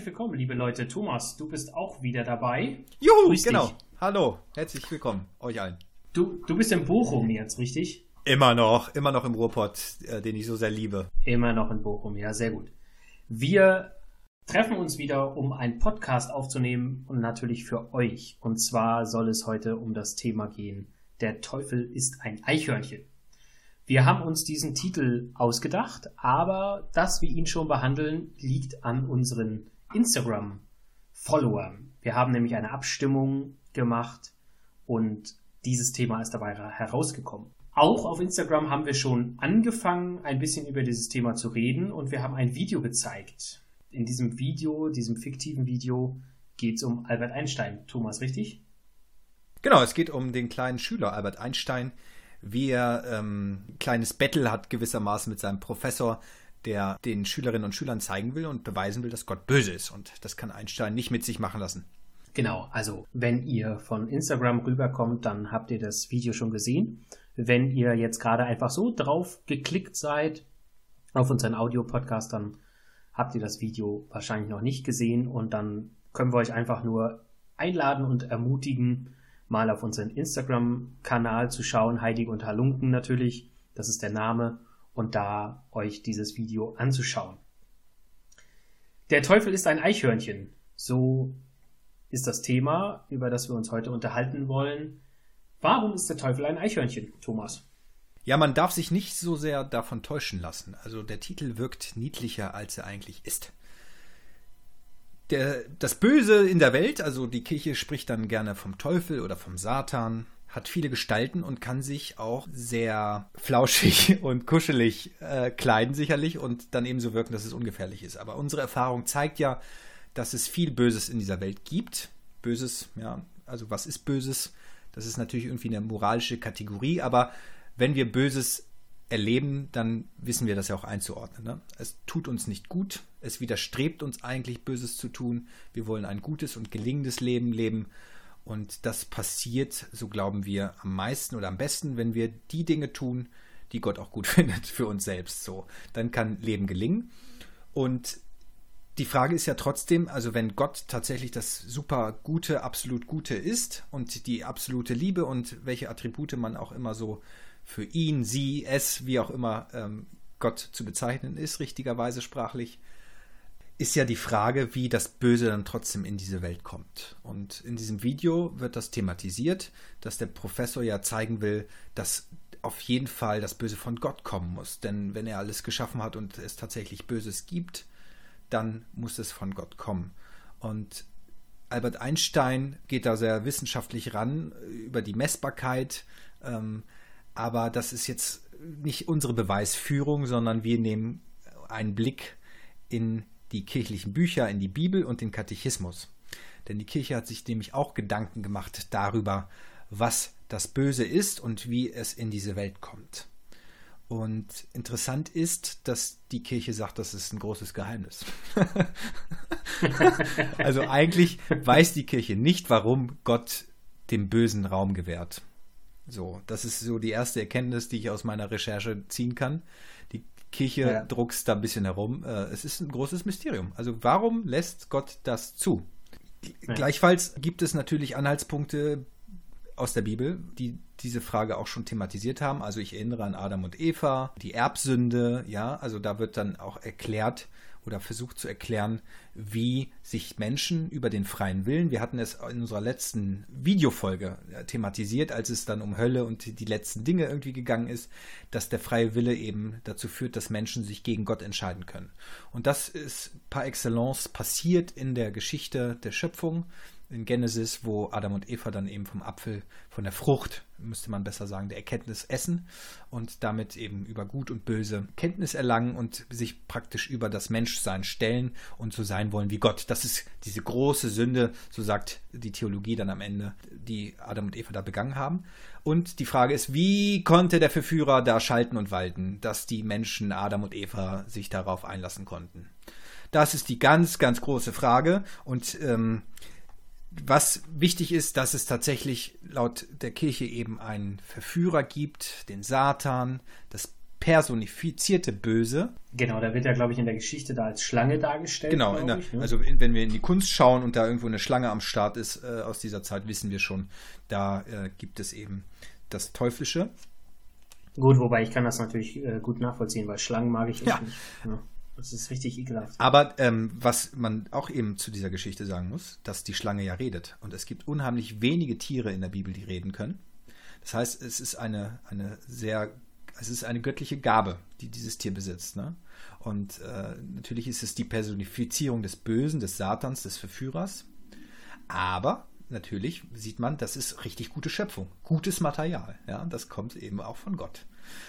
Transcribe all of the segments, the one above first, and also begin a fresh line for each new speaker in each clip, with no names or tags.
Herzlich willkommen, liebe Leute. Thomas, du bist auch wieder dabei.
Juhu, Grüß genau. Dich. Hallo, herzlich willkommen, euch allen.
Du, du bist in Bochum jetzt, richtig?
Immer noch, immer noch im Ruhrpott, äh, den ich so sehr liebe.
Immer noch in Bochum, ja, sehr gut. Wir treffen uns wieder, um einen Podcast aufzunehmen und natürlich für euch. Und zwar soll es heute um das Thema gehen. Der Teufel ist ein Eichhörnchen. Wir haben uns diesen Titel ausgedacht, aber dass wir ihn schon behandeln, liegt an unseren Instagram-Followern. Wir haben nämlich eine Abstimmung gemacht und dieses Thema ist dabei herausgekommen. Auch auf Instagram haben wir schon angefangen, ein bisschen über dieses Thema zu reden und wir haben ein Video gezeigt. In diesem Video, diesem fiktiven Video, geht es um Albert Einstein. Thomas, richtig?
Genau, es geht um den kleinen Schüler Albert Einstein, wie er ähm, ein kleines Battle hat gewissermaßen mit seinem Professor, der den Schülerinnen und Schülern zeigen will und beweisen will, dass Gott böse ist. Und das kann Einstein nicht mit sich machen lassen.
Genau, also wenn ihr von Instagram rüberkommt, dann habt ihr das Video schon gesehen. Wenn ihr jetzt gerade einfach so drauf geklickt seid auf unseren Audio-Podcast, dann habt ihr das Video wahrscheinlich noch nicht gesehen und dann können wir euch einfach nur einladen und ermutigen, mal auf unseren Instagram-Kanal zu schauen, Heilig und Halunken natürlich, das ist der Name, und da euch dieses Video anzuschauen. Der Teufel ist ein Eichhörnchen. So ist das Thema, über das wir uns heute unterhalten wollen. Warum ist der Teufel ein Eichhörnchen, Thomas?
Ja, man darf sich nicht so sehr davon täuschen lassen. Also der Titel wirkt niedlicher, als er eigentlich ist der, das Böse in der Welt, also die Kirche spricht dann gerne vom Teufel oder vom Satan, hat viele Gestalten und kann sich auch sehr flauschig und kuschelig äh, kleiden sicherlich und dann eben so wirken, dass es ungefährlich ist. Aber unsere Erfahrung zeigt ja, dass es viel Böses in dieser Welt gibt. Böses, ja, also was ist Böses? Das ist natürlich irgendwie eine moralische Kategorie, aber wenn wir Böses erleben, dann wissen wir das ja auch einzuordnen. Ne? Es tut uns nicht gut, es widerstrebt uns eigentlich Böses zu tun. Wir wollen ein gutes und gelingendes Leben leben. Und das passiert, so glauben wir, am meisten oder am besten, wenn wir die Dinge tun, die Gott auch gut findet für uns selbst. So, dann kann Leben gelingen. Und die Frage ist ja trotzdem, also wenn Gott tatsächlich das super Gute, absolut Gute ist und die absolute Liebe und welche Attribute man auch immer so für ihn, sie, es, wie auch immer ähm, Gott zu bezeichnen ist, richtigerweise sprachlich, ist ja die Frage, wie das Böse dann trotzdem in diese Welt kommt. Und in diesem Video wird das thematisiert, dass der Professor ja zeigen will, dass auf jeden Fall das Böse von Gott kommen muss. Denn wenn er alles geschaffen hat und es tatsächlich Böses gibt, dann muss es von Gott kommen. Und Albert Einstein geht da sehr wissenschaftlich ran über die Messbarkeit. Ähm, aber das ist jetzt nicht unsere Beweisführung, sondern wir nehmen einen Blick in die kirchlichen Bücher, in die Bibel und den Katechismus. Denn die Kirche hat sich nämlich auch Gedanken gemacht darüber, was das Böse ist und wie es in diese Welt kommt. Und interessant ist, dass die Kirche sagt, das ist ein großes Geheimnis. also eigentlich weiß die Kirche nicht, warum Gott dem Bösen Raum gewährt. So, das ist so die erste Erkenntnis, die ich aus meiner Recherche ziehen kann. Die Kirche ja. druckst da ein bisschen herum. Äh, es ist ein großes Mysterium. Also warum lässt Gott das zu? Ja. Gleichfalls gibt es natürlich Anhaltspunkte aus der Bibel, die diese Frage auch schon thematisiert haben. Also ich erinnere an Adam und Eva, die Erbsünde, ja, also da wird dann auch erklärt, oder versucht zu erklären, wie sich Menschen über den freien Willen, wir hatten es in unserer letzten Videofolge äh, thematisiert, als es dann um Hölle und die letzten Dinge irgendwie gegangen ist, dass der freie Wille eben dazu führt, dass Menschen sich gegen Gott entscheiden können. Und das ist par excellence passiert in der Geschichte der Schöpfung in Genesis, wo Adam und Eva dann eben vom Apfel, von der Frucht, müsste man besser sagen, der Erkenntnis essen und damit eben über Gut und Böse Kenntnis erlangen und sich praktisch über das Menschsein stellen und so sein wollen wie Gott. Das ist diese große Sünde, so sagt die Theologie dann am Ende, die Adam und Eva da begangen haben. Und die Frage ist, wie konnte der Verführer da schalten und walten, dass die Menschen Adam und Eva sich darauf einlassen konnten? Das ist die ganz, ganz große Frage und ähm, was wichtig ist, dass es tatsächlich laut der Kirche eben einen Verführer gibt, den Satan. Das personifizierte Böse.
Genau, da wird er, glaube ich, in der Geschichte da als Schlange dargestellt.
Genau, der, ich, ne? also wenn wir in die Kunst schauen und da irgendwo eine Schlange am Start ist äh, aus dieser Zeit, wissen wir schon, da äh, gibt es eben das Teuflische.
Gut, wobei ich kann das natürlich äh, gut nachvollziehen, weil Schlangen mag ich ja. nicht. Ja. Das ist richtig ekelhaft.
Aber ähm, was man auch eben zu dieser Geschichte sagen muss, dass die Schlange ja redet. Und es gibt unheimlich wenige Tiere in der Bibel, die reden können. Das heißt, es ist eine, eine sehr, es ist eine göttliche Gabe, die dieses Tier besitzt. Ne? Und äh, natürlich ist es die Personifizierung des Bösen, des Satans, des Verführers. Aber natürlich sieht man, das ist richtig gute Schöpfung, gutes Material. Ja, das kommt eben auch von Gott.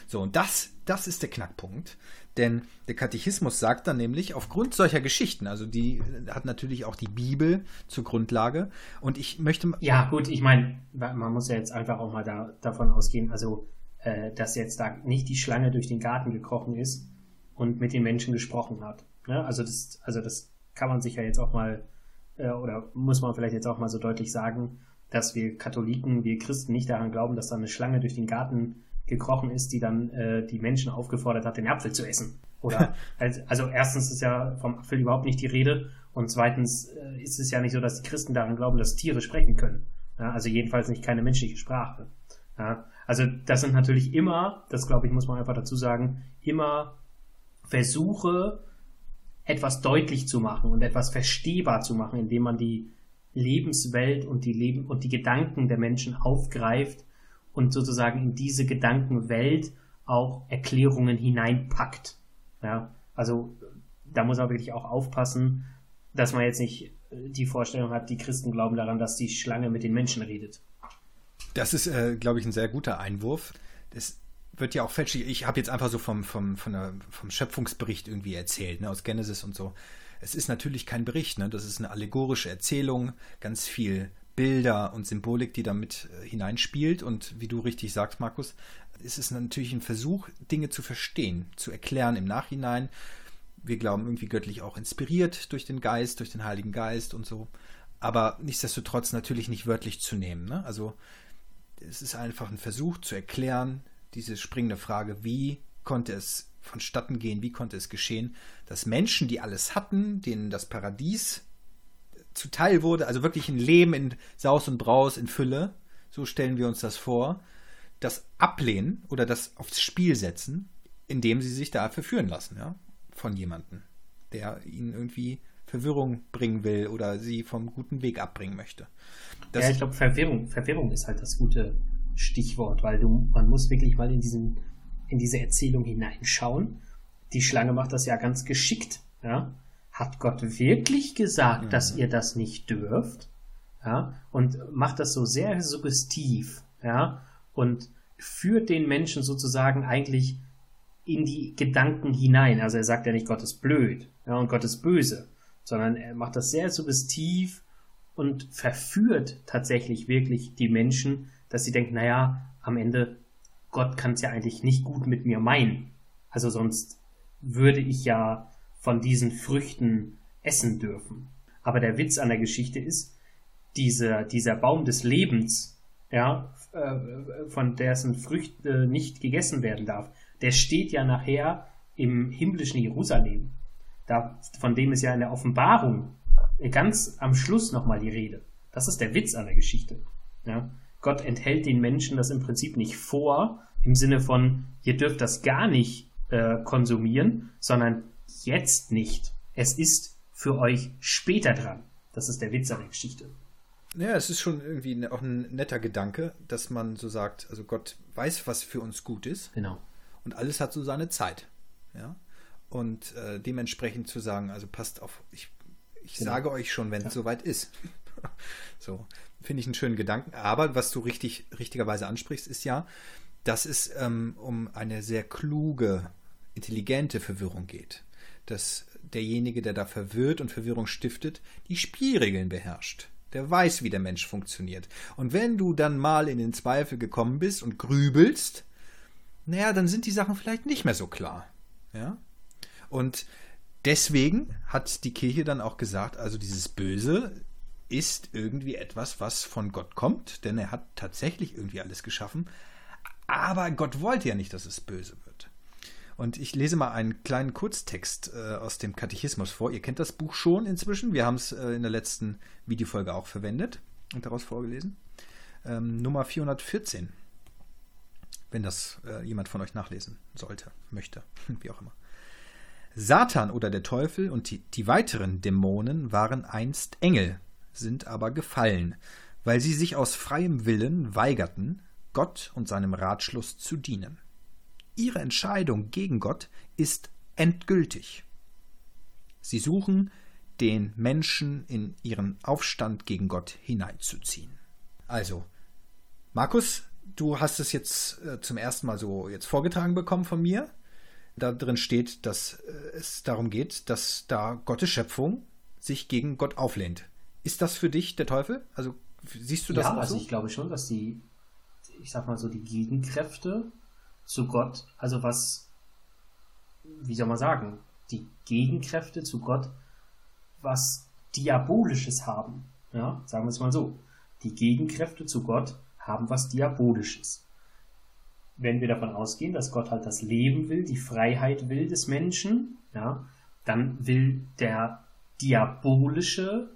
So, und das, das ist der Knackpunkt. Denn der Katechismus sagt dann nämlich, aufgrund solcher Geschichten, also die hat natürlich auch die Bibel zur Grundlage. Und ich möchte.
Ja, gut, ich meine, man muss ja jetzt einfach auch mal da, davon ausgehen, also, äh, dass jetzt da nicht die Schlange durch den Garten gekrochen ist und mit den Menschen gesprochen hat. Ne? Also, das, also, das kann man sich ja jetzt auch mal, äh, oder muss man vielleicht jetzt auch mal so deutlich sagen, dass wir Katholiken, wir Christen nicht daran glauben, dass da eine Schlange durch den Garten gekrochen ist, die dann äh, die Menschen aufgefordert hat, den Apfel zu essen. Oder also erstens ist ja vom Apfel überhaupt nicht die Rede und zweitens äh, ist es ja nicht so, dass die Christen daran glauben, dass Tiere sprechen können. Ja, also jedenfalls nicht keine menschliche Sprache. Ja, also das sind natürlich immer, das glaube ich, muss man einfach dazu sagen, immer Versuche, etwas deutlich zu machen und etwas verstehbar zu machen, indem man die Lebenswelt und die Leben und die Gedanken der Menschen aufgreift und sozusagen in diese Gedankenwelt auch Erklärungen hineinpackt. Ja, also da muss man wirklich auch aufpassen, dass man jetzt nicht äh, die Vorstellung hat, die Christen glauben daran, dass die Schlange mit den Menschen redet.
Das ist, äh, glaube ich, ein sehr guter Einwurf. Das wird ja auch fälschlich. Ich habe jetzt einfach so vom, vom, der, vom Schöpfungsbericht irgendwie erzählt, ne, aus Genesis und so. Es ist natürlich kein Bericht, ne? Das ist eine allegorische Erzählung, ganz viel Bilder und Symbolik, die damit äh, hineinspielt. Und wie du richtig sagst, Markus, ist es natürlich ein Versuch, Dinge zu verstehen, zu erklären im Nachhinein. Wir glauben irgendwie göttlich auch inspiriert durch den Geist, durch den Heiligen Geist und so. Aber nichtsdestotrotz natürlich nicht wörtlich zu nehmen. Ne? Also es ist einfach ein Versuch zu erklären, diese springende Frage, wie konnte es vonstatten gehen, wie konnte es geschehen, dass Menschen, die alles hatten, denen das Paradies zuteil wurde, also wirklich ein Leben in Saus und Braus, in Fülle, so stellen wir uns das vor, das ablehnen oder das aufs Spiel setzen, indem sie sich da verführen lassen, ja, von jemandem, der ihnen irgendwie Verwirrung bringen will oder sie vom guten Weg abbringen möchte.
Das ja, ich glaube, Verwirrung, Verwirrung ist halt das gute Stichwort, weil du, man muss wirklich mal in diesen, in diese Erzählung hineinschauen. Die Schlange macht das ja ganz geschickt, ja hat Gott wirklich gesagt, mhm. dass ihr das nicht dürft? Ja, und macht das so sehr suggestiv, ja, und führt den Menschen sozusagen eigentlich in die Gedanken hinein. Also er sagt ja nicht, Gott ist blöd, ja, und Gott ist böse, sondern er macht das sehr suggestiv und verführt tatsächlich wirklich die Menschen, dass sie denken, naja, am Ende, Gott kann es ja eigentlich nicht gut mit mir meinen. Also sonst würde ich ja von diesen Früchten essen dürfen. Aber der Witz an der Geschichte ist, dieser, dieser Baum des Lebens, ja, äh, von dessen Früchte nicht gegessen werden darf, der steht ja nachher im himmlischen Jerusalem. Da, von dem ist ja in der Offenbarung ganz am Schluss nochmal die Rede. Das ist der Witz an der Geschichte. Ja. Gott enthält den Menschen das im Prinzip nicht vor, im Sinne von, ihr dürft das gar nicht äh, konsumieren, sondern jetzt nicht. Es ist für euch später dran. Das ist der Witz an der Geschichte.
Ja, es ist schon irgendwie auch ein netter Gedanke, dass man so sagt, also Gott weiß, was für uns gut ist.
Genau.
Und alles hat so seine Zeit. Ja. Und äh, dementsprechend zu sagen, also passt auf, ich, ich genau. sage euch schon, wenn es ja. soweit ist. so, finde ich einen schönen Gedanken. Aber was du richtig, richtigerweise ansprichst, ist ja, dass es ähm, um eine sehr kluge, intelligente Verwirrung geht dass derjenige, der da verwirrt und Verwirrung stiftet, die Spielregeln beherrscht. Der weiß, wie der Mensch funktioniert. Und wenn du dann mal in den Zweifel gekommen bist und grübelst, naja, dann sind die Sachen vielleicht nicht mehr so klar. Ja? Und deswegen hat die Kirche dann auch gesagt, also dieses Böse ist irgendwie etwas, was von Gott kommt, denn er hat tatsächlich irgendwie alles geschaffen. Aber Gott wollte ja nicht, dass es böse wird. Und ich lese mal einen kleinen Kurztext äh, aus dem Katechismus vor. Ihr kennt das Buch schon inzwischen. Wir haben es äh, in der letzten Videofolge auch verwendet und daraus vorgelesen. Ähm, Nummer 414. Wenn das äh, jemand von euch nachlesen sollte, möchte, wie auch immer. Satan oder der Teufel und die, die weiteren Dämonen waren einst Engel, sind aber gefallen, weil sie sich aus freiem Willen weigerten, Gott und seinem Ratschluss zu dienen. Ihre Entscheidung gegen Gott ist endgültig. Sie suchen, den Menschen in ihren Aufstand gegen Gott hineinzuziehen. Also, Markus, du hast es jetzt äh, zum ersten Mal so jetzt vorgetragen bekommen von mir. Da drin steht, dass äh, es darum geht, dass da Gottes Schöpfung sich gegen Gott auflehnt. Ist das für dich der Teufel? Also siehst du das
ja, also
so?
ich glaube schon, dass die, ich sag mal so, die Gegenkräfte zu Gott, also was, wie soll man sagen, die Gegenkräfte zu Gott, was Diabolisches haben. Ja, sagen wir es mal so. Die Gegenkräfte zu Gott haben was Diabolisches. Wenn wir davon ausgehen, dass Gott halt das Leben will, die Freiheit will des Menschen, ja, dann will der diabolische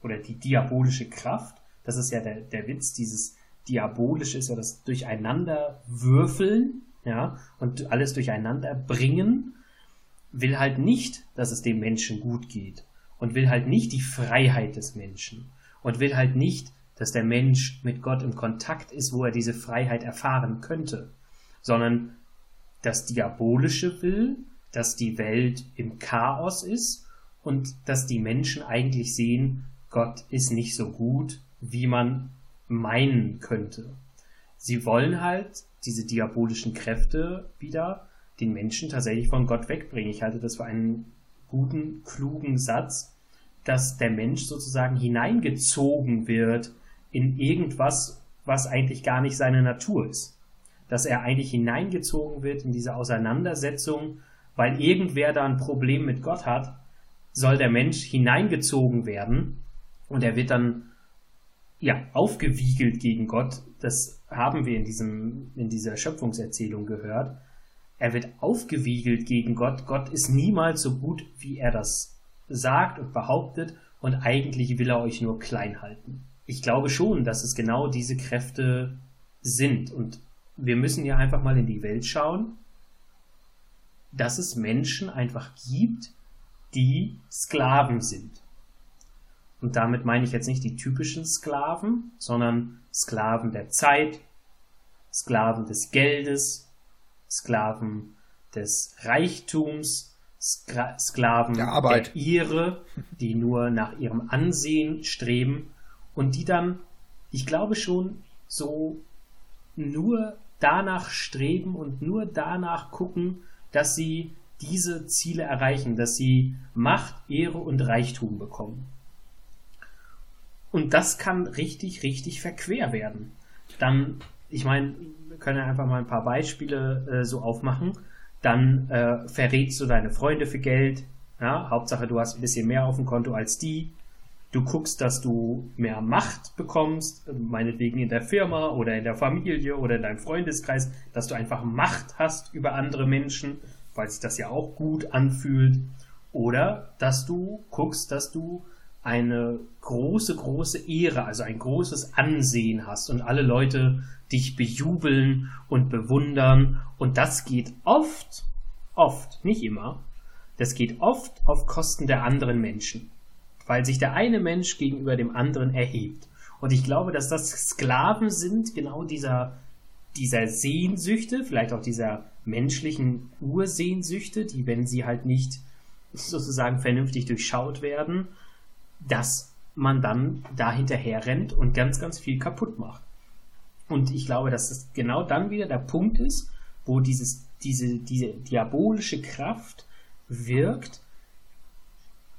oder die diabolische Kraft, das ist ja der, der Witz, dieses Diabolische ist ja das Durcheinanderwürfeln, ja, und alles durcheinander bringen, will halt nicht, dass es dem Menschen gut geht und will halt nicht die Freiheit des Menschen und will halt nicht, dass der Mensch mit Gott im Kontakt ist, wo er diese Freiheit erfahren könnte, sondern das Diabolische will, dass die Welt im Chaos ist und dass die Menschen eigentlich sehen, Gott ist nicht so gut, wie man meinen könnte. Sie wollen halt diese diabolischen Kräfte wieder den Menschen tatsächlich von Gott wegbringen. Ich halte das für einen guten, klugen Satz, dass der Mensch sozusagen hineingezogen wird in irgendwas, was eigentlich gar nicht seine Natur ist. Dass er eigentlich hineingezogen wird in diese Auseinandersetzung, weil irgendwer da ein Problem mit Gott hat, soll der Mensch hineingezogen werden und er wird dann ja aufgewiegelt gegen Gott. Das haben wir in diesem in dieser Schöpfungserzählung gehört. Er wird aufgewiegelt gegen Gott. Gott ist niemals so gut, wie er das sagt und behauptet und eigentlich will er euch nur klein halten. Ich glaube schon, dass es genau diese Kräfte sind und wir müssen ja einfach mal in die Welt schauen, dass es Menschen einfach gibt, die Sklaven sind. Und damit meine ich jetzt nicht die typischen Sklaven, sondern Sklaven der Zeit, Sklaven des Geldes, Sklaven des Reichtums, Skra Sklaven
der, Arbeit.
der Ehre, die nur nach ihrem Ansehen streben und die dann, ich glaube schon, so nur danach streben und nur danach gucken, dass sie diese Ziele erreichen, dass sie Macht, Ehre und Reichtum bekommen. Und das kann richtig, richtig verquer werden. Dann, ich meine, wir können ja einfach mal ein paar Beispiele äh, so aufmachen. Dann äh, verrätst du deine Freunde für Geld. Ja, Hauptsache, du hast ein bisschen mehr auf dem Konto als die. Du guckst, dass du mehr Macht bekommst, meinetwegen in der Firma oder in der Familie oder in deinem Freundeskreis, dass du einfach Macht hast über andere Menschen, weil sich das ja auch gut anfühlt. Oder dass du guckst, dass du eine große, große Ehre, also ein großes Ansehen hast und alle Leute dich bejubeln und bewundern. Und das geht oft, oft, nicht immer, das geht oft auf Kosten der anderen Menschen, weil sich der eine Mensch gegenüber dem anderen erhebt. Und ich glaube, dass das Sklaven sind, genau dieser, dieser Sehnsüchte, vielleicht auch dieser menschlichen Ursehnsüchte, die, wenn sie halt nicht sozusagen vernünftig durchschaut werden, dass man dann da hinterher rennt und ganz, ganz viel kaputt macht. Und ich glaube, dass das genau dann wieder der Punkt ist, wo dieses, diese, diese diabolische Kraft wirkt,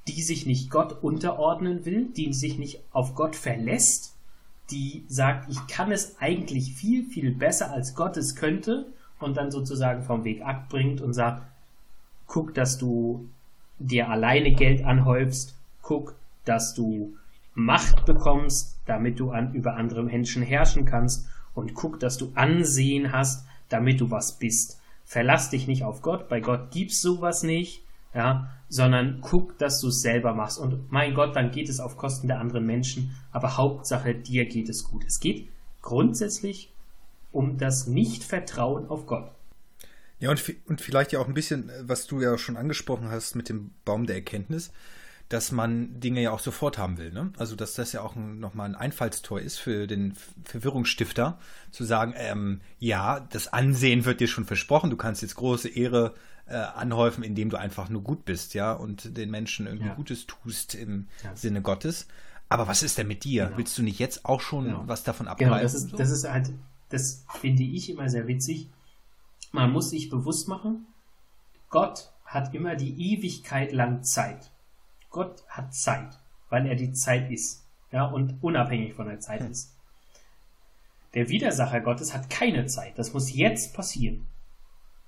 die sich nicht Gott unterordnen will, die sich nicht auf Gott verlässt, die sagt, ich kann es eigentlich viel, viel besser als Gott es könnte und dann sozusagen vom Weg abbringt und sagt, guck, dass du dir alleine Geld anhäufst, guck, dass du Macht bekommst, damit du an, über andere Menschen herrschen kannst und guck, dass du Ansehen hast, damit du was bist. verlass dich nicht auf Gott, bei Gott gibt's sowas nicht, ja, sondern guck, dass du es selber machst. Und mein Gott, dann geht es auf Kosten der anderen Menschen, aber Hauptsache dir geht es gut. Es geht grundsätzlich um das Nichtvertrauen auf Gott.
Ja, und, und vielleicht ja auch ein bisschen, was du ja schon angesprochen hast mit dem Baum der Erkenntnis, dass man Dinge ja auch sofort haben will. Ne? Also, dass das ja auch nochmal ein Einfallstor ist für den Verwirrungsstifter, zu sagen, ähm, ja, das Ansehen wird dir schon versprochen, du kannst jetzt große Ehre äh, anhäufen, indem du einfach nur gut bist, ja, und den Menschen irgendwie ja. Gutes tust im ja. Sinne Gottes. Aber was ist denn mit dir? Genau. Willst du nicht jetzt auch schon genau. was davon abgreifen?
Genau, das ist, das ist halt, das finde ich immer sehr witzig. Man muss sich bewusst machen, Gott hat immer die Ewigkeit lang Zeit. Gott hat Zeit, weil er die Zeit ist. Ja, und unabhängig von der Zeit hm. ist. Der Widersacher Gottes hat keine Zeit. Das muss jetzt passieren.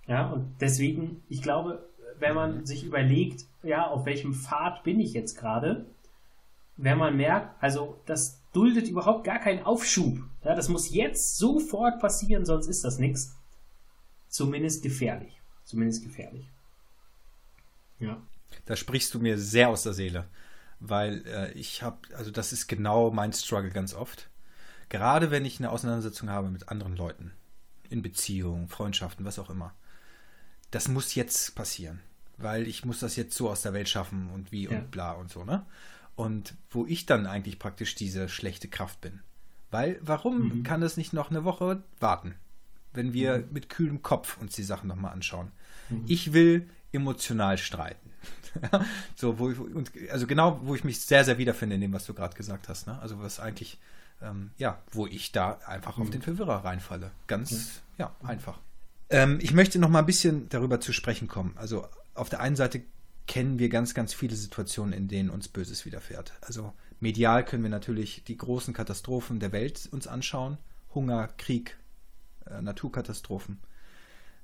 Ja, und deswegen, ich glaube, wenn man sich überlegt, ja, auf welchem Pfad bin ich jetzt gerade, wenn man merkt, also das duldet überhaupt gar keinen Aufschub. Ja, das muss jetzt sofort passieren, sonst ist das nichts. Zumindest gefährlich. Zumindest gefährlich.
Ja. Da sprichst du mir sehr aus der Seele, weil äh, ich habe, also das ist genau mein Struggle ganz oft. Gerade wenn ich eine Auseinandersetzung habe mit anderen Leuten, in Beziehungen, Freundschaften, was auch immer das muss jetzt passieren, weil ich muss das jetzt so aus der Welt schaffen und wie ja. und bla und so, ne? Und wo ich dann eigentlich praktisch diese schlechte Kraft bin. Weil, warum mhm. kann das nicht noch eine Woche warten, wenn wir mhm. mit kühlem Kopf uns die Sachen nochmal anschauen? Mhm. Ich will emotional streiten. so, wo ich, also genau, wo ich mich sehr, sehr wiederfinde in dem, was du gerade gesagt hast. Ne? Also was eigentlich, ähm, ja, wo ich da einfach auf mhm. den Verwirrer reinfalle. Ganz, ja, einfach. Ähm, ich möchte noch mal ein bisschen darüber zu sprechen kommen. Also auf der einen Seite kennen wir ganz, ganz viele Situationen, in denen uns Böses widerfährt. Also medial können wir natürlich die großen Katastrophen der Welt uns anschauen. Hunger, Krieg, äh, Naturkatastrophen.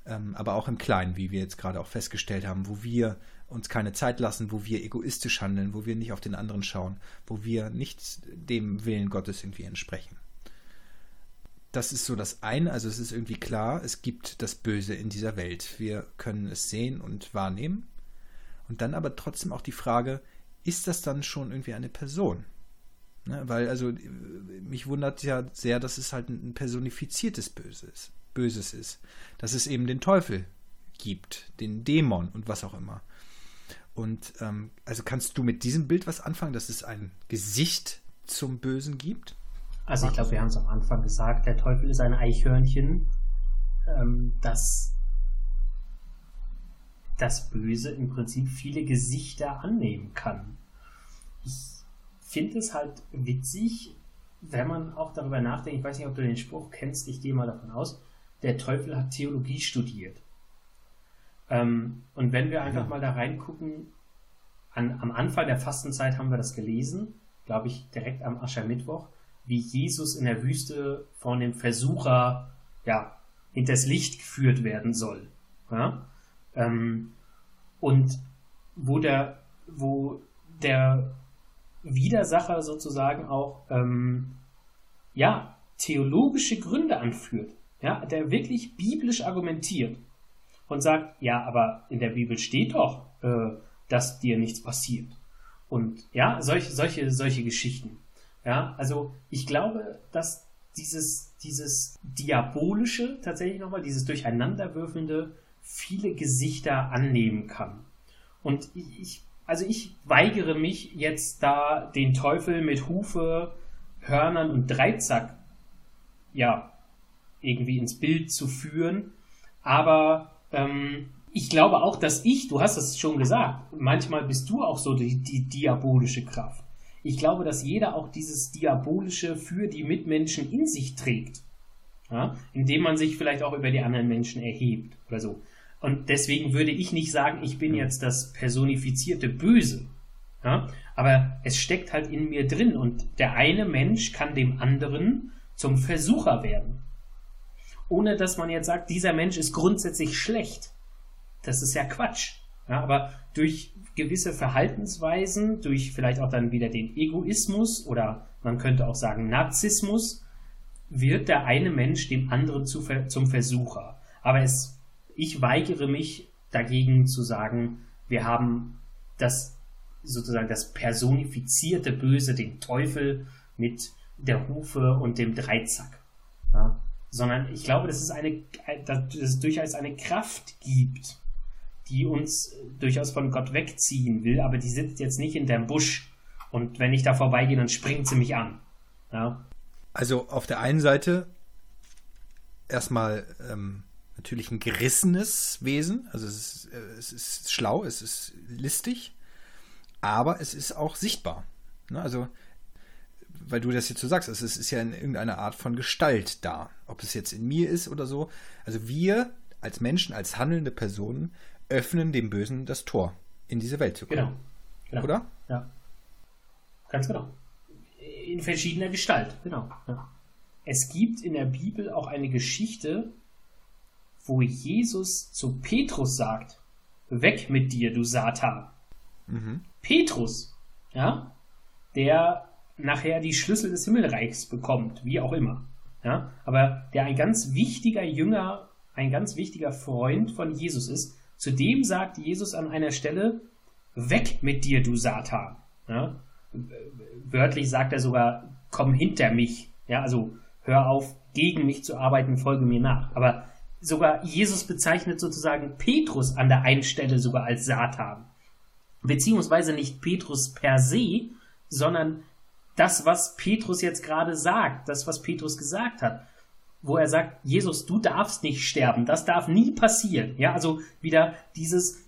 Ähm, aber auch im Kleinen, wie wir jetzt gerade auch festgestellt haben, wo wir uns keine Zeit lassen, wo wir egoistisch handeln, wo wir nicht auf den anderen schauen, wo wir nicht dem Willen Gottes irgendwie entsprechen das ist so das eine. Also es ist irgendwie klar, es gibt das Böse in dieser Welt. Wir können es sehen und wahrnehmen. Und dann aber trotzdem auch die Frage, ist das dann schon irgendwie eine Person? Ne? Weil, also, mich wundert ja sehr, dass es halt ein personifiziertes Böses, Böses ist. Dass es eben den Teufel gibt, den Dämon und was auch immer. Und ähm, also kannst du mit diesem Bild was anfangen, dass es ein Gesicht zum Bösen gibt?
Also ich glaube, wir haben es am Anfang gesagt, der Teufel ist ein Eichhörnchen, ähm, das das Böse im Prinzip viele Gesichter annehmen kann. Ich finde es halt witzig, wenn man auch darüber nachdenkt, ich weiß nicht, ob du den Spruch kennst, ich gehe mal davon aus, der Teufel hat Theologie studiert. Ähm, und wenn wir einfach ja. mal da reingucken, an, am Anfang der Fastenzeit haben wir das gelesen, glaube ich, direkt am Aschermittwoch, wie Jesus in der Wüste von dem Versucher ja, hinters Licht geführt werden soll. Ja? Ähm, und wo der, wo der Widersacher sozusagen auch ähm, ja, theologische Gründe anführt, ja, der wirklich biblisch argumentiert und sagt, ja, aber in der Bibel steht doch, äh, dass dir nichts passiert. Und ja, solche, solche, solche Geschichten. Ja, also ich glaube, dass dieses, dieses Diabolische tatsächlich nochmal, dieses Durcheinanderwürfelnde, viele Gesichter annehmen kann. Und ich, also ich weigere mich jetzt da den Teufel mit Hufe, Hörnern und Dreizack, ja, irgendwie ins Bild zu führen. Aber ähm, ich glaube auch, dass ich, du hast es schon gesagt, manchmal bist du auch so die, die diabolische Kraft ich glaube, dass jeder auch dieses Diabolische für die Mitmenschen in sich trägt. Ja? Indem man sich vielleicht auch über die anderen Menschen erhebt oder so. Und deswegen würde ich nicht sagen, ich bin jetzt das personifizierte Böse. Ja? Aber es steckt halt in mir drin und der eine Mensch kann dem anderen zum Versucher werden. Ohne dass man jetzt sagt, dieser Mensch ist grundsätzlich schlecht. Das ist ja Quatsch. Ja, aber durch gewisse Verhaltensweisen, durch vielleicht auch dann wieder den Egoismus oder man könnte auch sagen Narzissmus, wird der eine Mensch dem anderen zu, zum Versucher. Aber es ich weigere mich dagegen zu sagen, wir haben das sozusagen das personifizierte Böse, den Teufel mit der Hufe und dem Dreizack. Ja? Sondern ich glaube, dass es eine, dass es durchaus eine Kraft gibt, die uns durchaus von Gott wegziehen will, aber die sitzt jetzt nicht in dem Busch. Und wenn ich da vorbeigehe, dann springt sie mich an. Ja?
Also auf der einen Seite erstmal ähm, natürlich ein gerissenes Wesen. Also es ist, äh, es ist schlau, es ist listig, aber es ist auch sichtbar. Ne? Also, weil du das jetzt so sagst, also es ist ja in irgendeiner Art von Gestalt da. Ob es jetzt in mir ist oder so. Also wir als Menschen, als handelnde Personen öffnen dem Bösen das Tor, in diese Welt zu kommen.
Genau. genau.
Oder?
Ja. Ganz genau. In verschiedener Gestalt, genau. Ja. Es gibt in der Bibel auch eine Geschichte, wo Jesus zu Petrus sagt, weg mit dir, du Satan. Mhm. Petrus, ja, der nachher die Schlüssel des Himmelreichs bekommt, wie auch immer. Ja, aber der ein ganz wichtiger Jünger, ein ganz wichtiger Freund von Jesus ist, zu dem sagt Jesus an einer Stelle, weg mit dir, du Satan. Ja, wörtlich sagt er sogar, komm hinter mich. Ja, also hör auf, gegen mich zu arbeiten, folge mir nach. Aber sogar Jesus bezeichnet sozusagen Petrus an der einen Stelle sogar als Satan. Beziehungsweise nicht Petrus per se, sondern das, was Petrus jetzt gerade sagt, das, was Petrus gesagt hat, wo er sagt, Jesus, du darfst nicht sterben, das darf nie passieren. Ja, also wieder dieses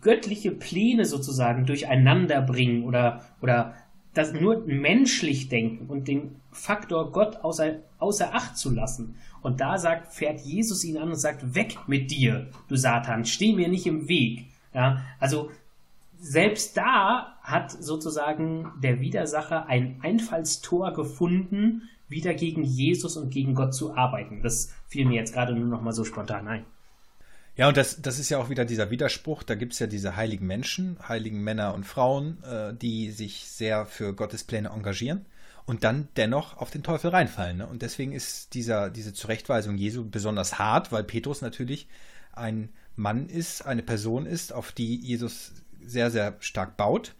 göttliche Pläne sozusagen durcheinander bringen oder, oder das nur menschlich denken und den Faktor Gott außer, außer Acht zu lassen. Und da sagt, fährt Jesus ihn an und sagt, weg mit dir, du Satan, steh mir nicht im Weg. Ja, also selbst da hat sozusagen der Widersacher ein Einfallstor gefunden, wieder gegen Jesus und gegen Gott zu arbeiten. Das fiel mir jetzt gerade nur noch mal so spontan ein.
Ja, und das, das ist ja auch wieder dieser Widerspruch. Da gibt es ja diese heiligen Menschen, heiligen Männer und Frauen, äh, die sich sehr für Gottes Pläne engagieren und dann dennoch auf den Teufel reinfallen. Ne? Und deswegen ist dieser, diese Zurechtweisung Jesu besonders hart, weil Petrus natürlich ein Mann ist, eine Person ist, auf die Jesus sehr, sehr stark baut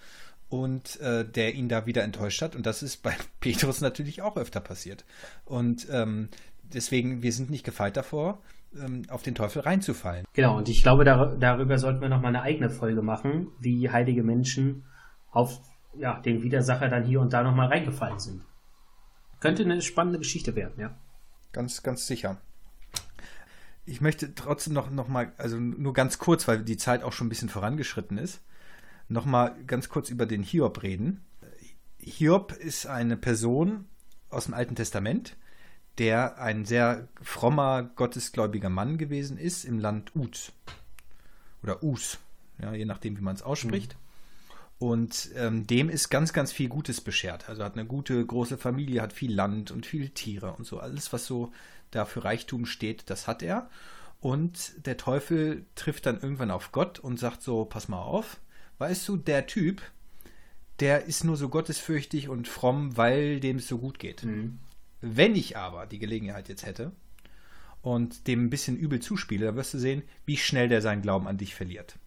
und äh, der ihn da wieder enttäuscht hat. Und das ist bei Petrus natürlich auch öfter passiert. Und ähm, deswegen, wir sind nicht gefeit davor, ähm, auf den Teufel reinzufallen.
Genau, und ich glaube, dar darüber sollten wir nochmal eine eigene Folge machen, wie heilige Menschen auf ja, den Widersacher dann hier und da nochmal reingefallen sind. Könnte eine spannende Geschichte werden, ja.
Ganz, ganz sicher. Ich möchte trotzdem noch, noch mal, also nur ganz kurz, weil die Zeit auch schon ein bisschen vorangeschritten ist, noch mal ganz kurz über den Hiob reden. Hiob ist eine Person aus dem Alten Testament, der ein sehr frommer, gottesgläubiger Mann gewesen ist im Land Uz. Oder Us, ja, je nachdem, wie man es ausspricht. Mhm. Und ähm, dem ist ganz, ganz viel Gutes beschert. Also hat eine gute, große Familie, hat viel Land und viel Tiere und so. Alles, was so da für Reichtum steht, das hat er. Und der Teufel trifft dann irgendwann auf Gott und sagt so, pass mal auf, weißt du, der Typ, der ist nur so gottesfürchtig und fromm, weil dem es so gut geht. Mhm. Wenn ich aber die Gelegenheit jetzt hätte und dem ein bisschen übel zuspiele, dann wirst du sehen, wie schnell der seinen Glauben an dich verliert.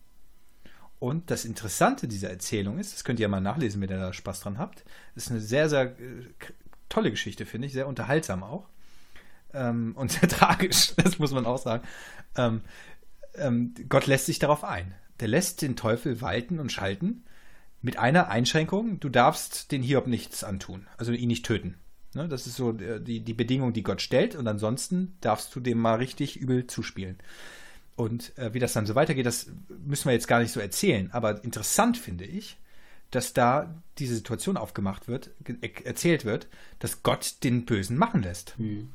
Und das Interessante dieser Erzählung ist, das könnt ihr ja mal nachlesen, wenn ihr da Spaß dran habt, ist eine sehr, sehr äh, tolle Geschichte, finde ich, sehr unterhaltsam auch. Ähm, und sehr tragisch, das muss man auch sagen. Ähm, ähm, Gott lässt sich darauf ein. Der lässt den Teufel walten und schalten mit einer Einschränkung, du darfst den Hiob nichts antun, also ihn nicht töten. Ne, das ist so äh, die, die Bedingung, die Gott stellt. Und ansonsten darfst du dem mal richtig übel zuspielen. Und äh, wie das dann so weitergeht, das müssen wir jetzt gar nicht so erzählen. Aber interessant finde ich, dass da diese Situation aufgemacht wird, erzählt wird, dass Gott den Bösen machen lässt. Mhm.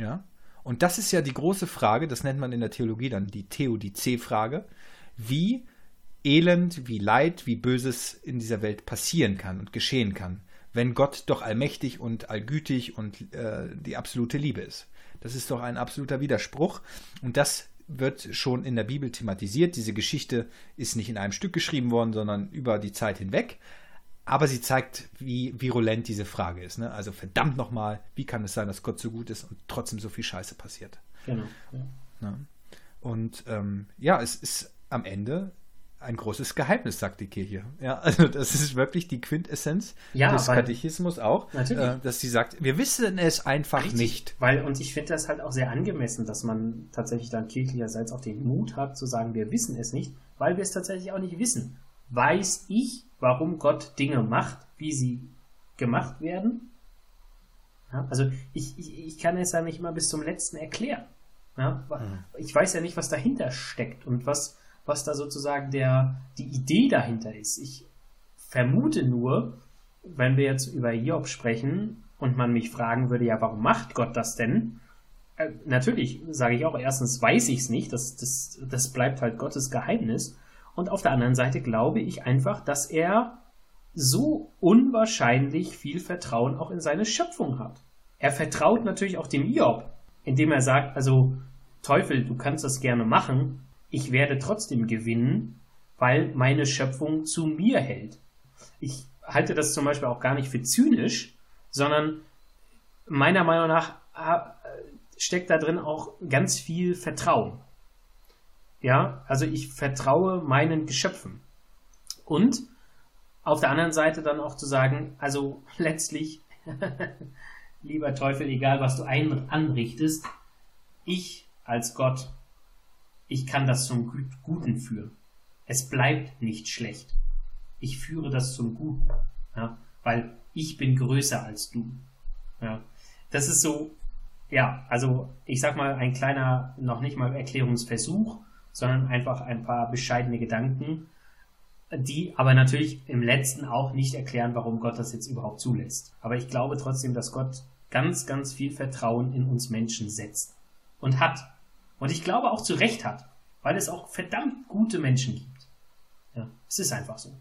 Ja. Und das ist ja die große Frage, das nennt man in der Theologie dann die Theodizee-Frage, wie Elend, wie Leid, wie Böses in dieser Welt passieren kann und geschehen kann wenn Gott doch allmächtig und allgütig und äh, die absolute Liebe ist. Das ist doch ein absoluter Widerspruch. Und das wird schon in der Bibel thematisiert. Diese Geschichte ist nicht in einem Stück geschrieben worden, sondern über die Zeit hinweg. Aber sie zeigt, wie virulent diese Frage ist. Ne? Also verdammt nochmal, wie kann es sein, dass Gott so gut ist und trotzdem so viel Scheiße passiert? Genau. Ja. Und ähm, ja, es ist am Ende ein großes Geheimnis, sagt die Kirche. Ja, also das ist wirklich die Quintessenz ja, des Katechismus auch, äh, dass sie sagt, wir wissen es einfach Richtig, nicht.
Weil, und ich finde das halt auch sehr angemessen, dass man tatsächlich dann kirchlicherseits auch den Mut hat zu sagen, wir wissen es nicht, weil wir es tatsächlich auch nicht wissen. Weiß ich, warum Gott Dinge macht, wie sie gemacht werden? Ja, also ich, ich, ich kann es ja nicht mal bis zum letzten erklären. Ja, hm. Ich weiß ja nicht, was dahinter steckt und was, was da sozusagen der, die Idee dahinter ist. Ich vermute nur, wenn wir jetzt über Job sprechen und man mich fragen würde, ja, warum macht Gott das denn? Äh, natürlich sage ich auch, erstens weiß ich es nicht, das, das, das bleibt halt Gottes Geheimnis. Und auf der anderen Seite glaube ich einfach, dass er so unwahrscheinlich viel Vertrauen auch in seine Schöpfung hat. Er vertraut natürlich auch dem Job, indem er sagt, also Teufel, du kannst das gerne machen, ich werde trotzdem gewinnen, weil meine Schöpfung zu mir hält. Ich halte das zum Beispiel auch gar nicht für zynisch, sondern meiner Meinung nach äh, steckt da drin auch ganz viel Vertrauen. Ja, also ich vertraue meinen Geschöpfen. Und auf der anderen Seite dann auch zu sagen, also letztlich, lieber Teufel, egal was du anrichtest, ich als Gott ich kann das zum Guten führen. Es bleibt nicht schlecht. Ich führe das zum Guten, ja, weil ich bin größer als du. Ja. Das ist so, ja, also ich sag mal ein kleiner, noch nicht mal Erklärungsversuch, sondern einfach ein paar bescheidene Gedanken, die aber natürlich im letzten auch nicht erklären, warum Gott das jetzt überhaupt zulässt. Aber ich glaube trotzdem, dass Gott ganz, ganz viel Vertrauen in uns Menschen setzt und hat. Und ich glaube auch zu Recht hat, weil es auch verdammt gute Menschen gibt. Ja, es ist einfach so.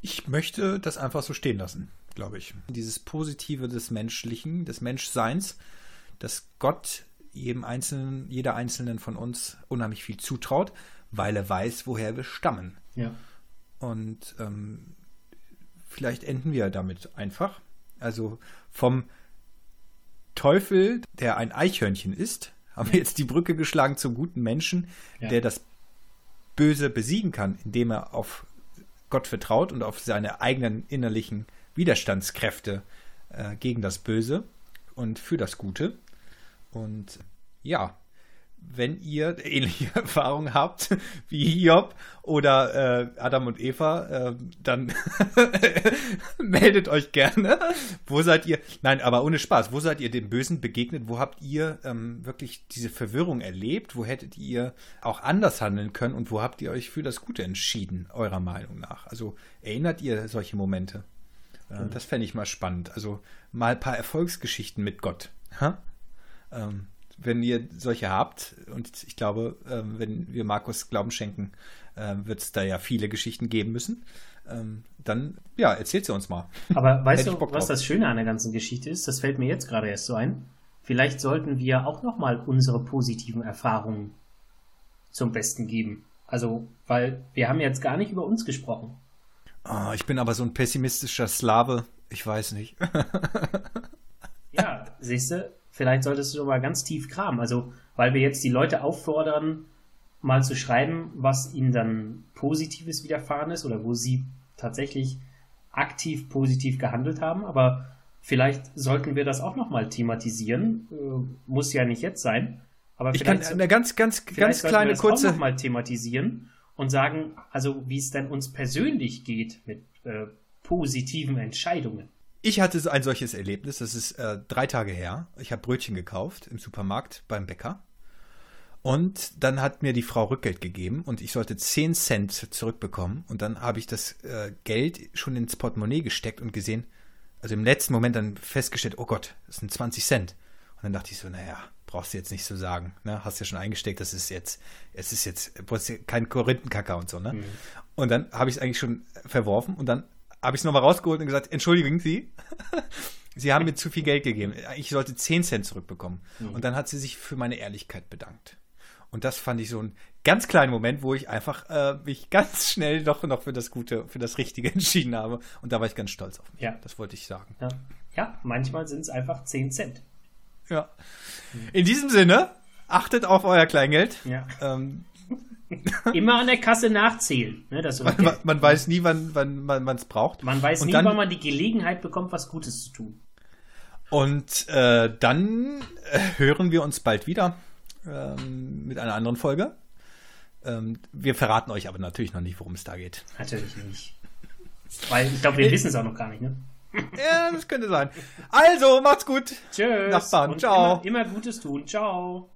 Ich möchte das einfach so stehen lassen, glaube ich. Dieses Positive des Menschlichen, des Menschseins, dass Gott jedem Einzelnen, jeder Einzelnen von uns unheimlich viel zutraut, weil er weiß, woher wir stammen.
Ja.
Und ähm, vielleicht enden wir damit einfach. Also vom Teufel, der ein Eichhörnchen ist, haben wir jetzt die Brücke geschlagen zum guten Menschen, ja. der das Böse besiegen kann, indem er auf Gott vertraut und auf seine eigenen innerlichen Widerstandskräfte äh, gegen das Böse und für das Gute. Und ja, wenn ihr ähnliche Erfahrungen habt wie Hiob oder äh, Adam und Eva, äh, dann meldet euch gerne. Wo seid ihr? Nein, aber ohne Spaß. Wo seid ihr dem Bösen begegnet? Wo habt ihr ähm, wirklich diese Verwirrung erlebt? Wo hättet ihr auch anders handeln können? Und wo habt ihr euch für das Gute entschieden, eurer Meinung nach? Also erinnert ihr solche Momente? Äh, mhm. Das fände ich mal spannend. Also mal ein paar Erfolgsgeschichten mit Gott. Ähm, wenn ihr solche habt, und ich glaube, ähm, wenn wir Markus Glauben schenken, ähm, wird es da ja viele Geschichten geben müssen. Ähm, dann, ja, erzählt sie uns mal.
Aber weißt du, was das Schöne an der ganzen Geschichte ist? Das fällt mir jetzt gerade erst so ein. Vielleicht sollten wir auch nochmal unsere positiven Erfahrungen zum Besten geben. Also, weil wir haben jetzt gar nicht über uns gesprochen.
Oh, ich bin aber so ein pessimistischer Slave. Ich weiß nicht.
ja, siehst du, vielleicht solltest du mal ganz tief kramen. Also, weil wir jetzt die Leute auffordern, mal zu schreiben, was ihnen dann Positives widerfahren ist oder wo sie tatsächlich aktiv positiv gehandelt haben. Aber vielleicht sollten wir das auch nochmal thematisieren. Äh, muss ja nicht jetzt sein. Aber
ich kann eine ganz, ganz, ganz kleine wir das kurze.
Auch noch mal thematisieren und sagen, also wie es denn uns persönlich geht mit äh, positiven Entscheidungen.
Ich hatte ein solches Erlebnis, das ist äh, drei Tage her. Ich habe Brötchen gekauft im Supermarkt beim Bäcker. Und dann hat mir die Frau Rückgeld gegeben und ich sollte 10 Cent zurückbekommen. Und dann habe ich das äh, Geld schon ins Portemonnaie gesteckt und gesehen, also im letzten Moment dann festgestellt, oh Gott, das sind 20 Cent. Und dann dachte ich so, naja, brauchst du jetzt nicht so sagen. Ne? Hast ja schon eingesteckt, das ist jetzt, es ist jetzt kein Korinthenkacker und so. Ne? Mhm. Und dann habe ich es eigentlich schon verworfen und dann habe ich es nochmal rausgeholt und gesagt, entschuldigen Sie, Sie haben mir zu viel Geld gegeben. Ich sollte 10 Cent zurückbekommen. Mhm. Und dann hat sie sich für meine Ehrlichkeit bedankt. Und das fand ich so ein ganz kleinen Moment, wo ich einfach äh, mich ganz schnell doch noch für das Gute, für das Richtige entschieden habe. Und da war ich ganz stolz auf mich.
Ja.
Das wollte ich sagen.
Ja, ja manchmal sind es einfach 10 Cent.
Ja. Mhm. In diesem Sinne, achtet auf euer Kleingeld.
Ja.
Ähm,
Immer an der Kasse nachzählen. Ne,
man, man, man weiß nie, wann, wann man es braucht.
man weiß
und
nie,
dann-
wann man die Gelegenheit bekommt, was Gutes zu tun.
Und äh, dann äh, hören wir uns bald wieder ähm, mit einer anderen Folge. Ähm, wir verraten euch aber natürlich noch nicht, worum es da geht.
Natürlich nicht. Weil ich glaube, wir wissen es auch noch gar nicht, ne?
Ja, das könnte sein. Also, macht's gut.
Tschüss.
Nachbarn,
Und
ciao.
Immer, immer Gutes tun. Ciao.